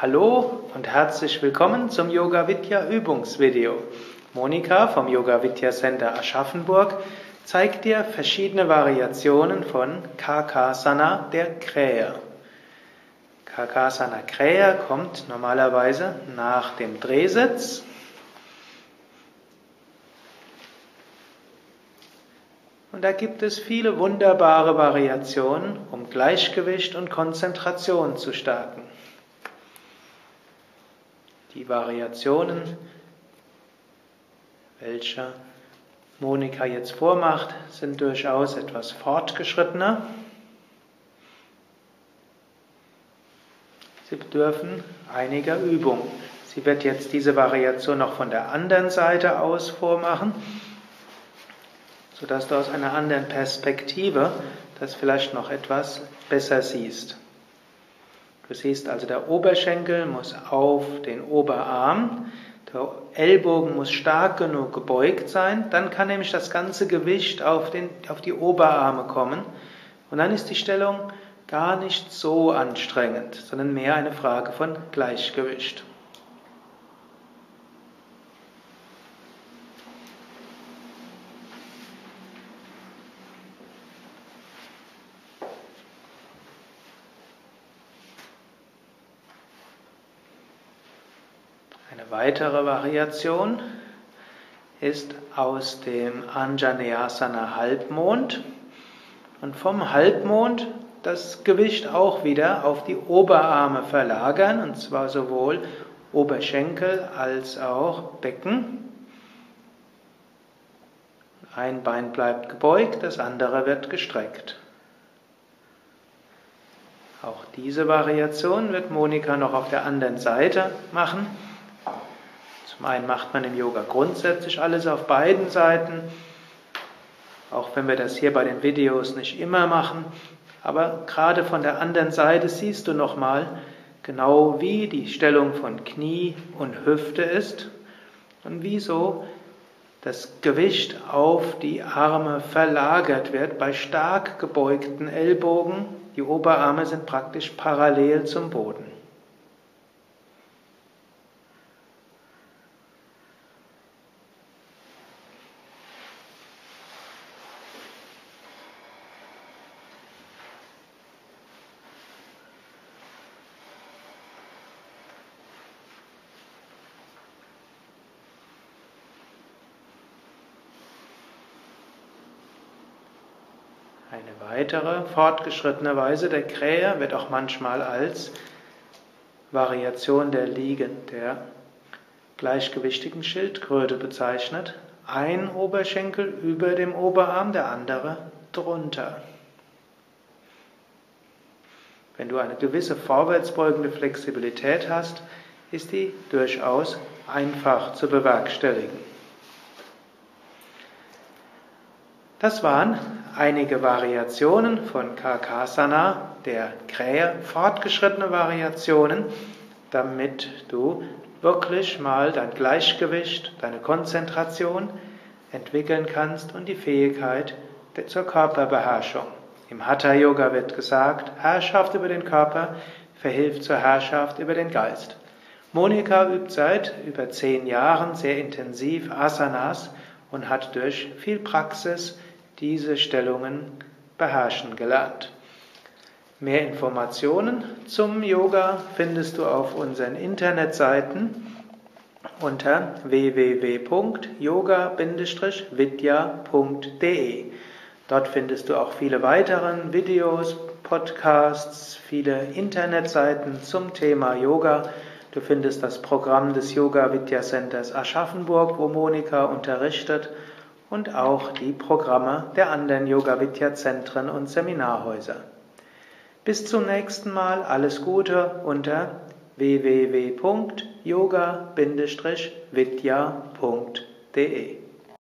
Hallo und herzlich willkommen zum Yoga Vidya Übungsvideo. Monika vom Yoga Vidya Center Aschaffenburg zeigt dir verschiedene Variationen von Kakasana der Krähe. Kakasana Krähe kommt normalerweise nach dem Drehsitz. Und da gibt es viele wunderbare Variationen, um Gleichgewicht und Konzentration zu stärken. Die Variationen, welche Monika jetzt vormacht, sind durchaus etwas fortgeschrittener. Sie bedürfen einiger Übung. Sie wird jetzt diese Variation noch von der anderen Seite aus vormachen, sodass du aus einer anderen Perspektive das vielleicht noch etwas besser siehst. Du siehst also, der Oberschenkel muss auf den Oberarm, der Ellbogen muss stark genug gebeugt sein, dann kann nämlich das ganze Gewicht auf, den, auf die Oberarme kommen. Und dann ist die Stellung gar nicht so anstrengend, sondern mehr eine Frage von Gleichgewicht. Eine weitere Variation ist aus dem Anjaneyasana Halbmond und vom Halbmond das Gewicht auch wieder auf die Oberarme verlagern und zwar sowohl Oberschenkel als auch Becken. Ein Bein bleibt gebeugt, das andere wird gestreckt. Auch diese Variation wird Monika noch auf der anderen Seite machen. Zum einen macht man im Yoga grundsätzlich alles auf beiden Seiten, auch wenn wir das hier bei den Videos nicht immer machen. Aber gerade von der anderen Seite siehst du nochmal genau, wie die Stellung von Knie und Hüfte ist und wieso das Gewicht auf die Arme verlagert wird bei stark gebeugten Ellbogen. Die Oberarme sind praktisch parallel zum Boden. Eine weitere fortgeschrittene Weise der Krähe wird auch manchmal als Variation der Liegen der gleichgewichtigen Schildkröte bezeichnet. Ein Oberschenkel über dem Oberarm, der andere drunter. Wenn du eine gewisse vorwärtsbeugende Flexibilität hast, ist die durchaus einfach zu bewerkstelligen. Das waren einige Variationen von Karkasana, der Krähe, fortgeschrittene Variationen, damit du wirklich mal dein Gleichgewicht, deine Konzentration entwickeln kannst und die Fähigkeit zur Körperbeherrschung. Im Hatha Yoga wird gesagt, Herrschaft über den Körper verhilft zur Herrschaft über den Geist. Monika übt seit über zehn Jahren sehr intensiv Asanas und hat durch viel Praxis diese Stellungen beherrschen gelernt. Mehr Informationen zum Yoga findest du auf unseren Internetseiten unter www.yoga-vidya.de. Dort findest du auch viele weitere Videos, Podcasts, viele Internetseiten zum Thema Yoga. Du findest das Programm des Yoga Vidya Centers Aschaffenburg, wo Monika unterrichtet und auch die Programme der anderen Yoga Vidya Zentren und Seminarhäuser. Bis zum nächsten Mal, alles Gute unter www.yoga-vidya.de